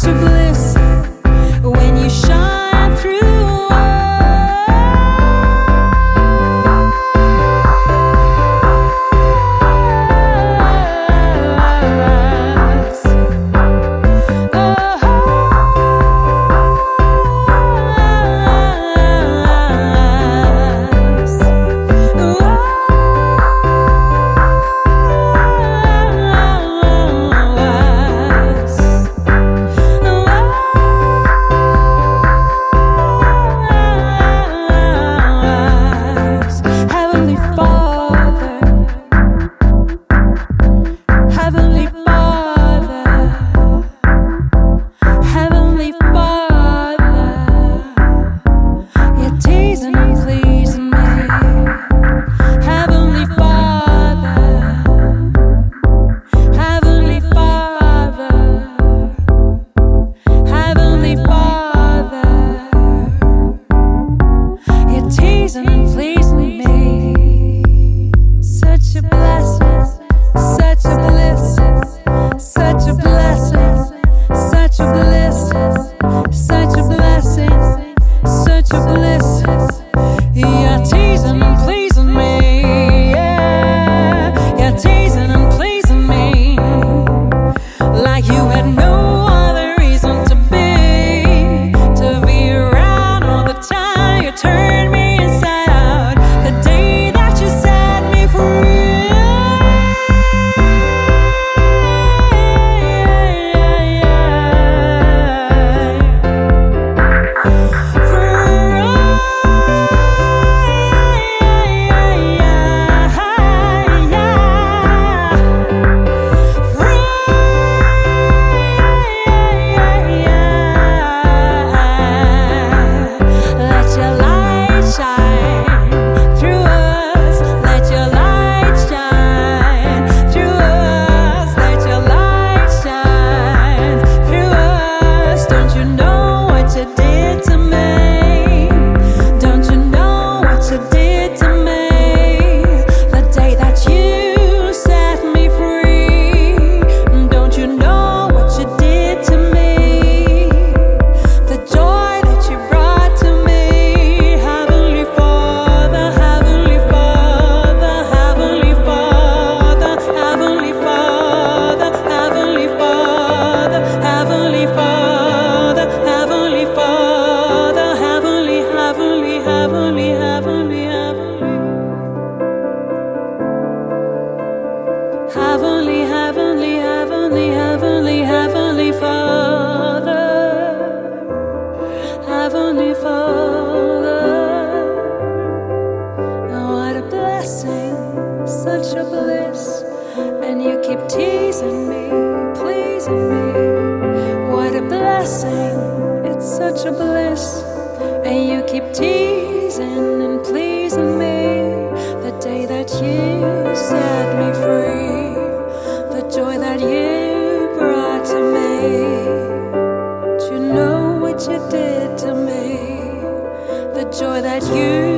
such a And you keep teasing and pleasing me. The day that you set me free, the joy that you brought to me. Do you know what you did to me? The joy that you.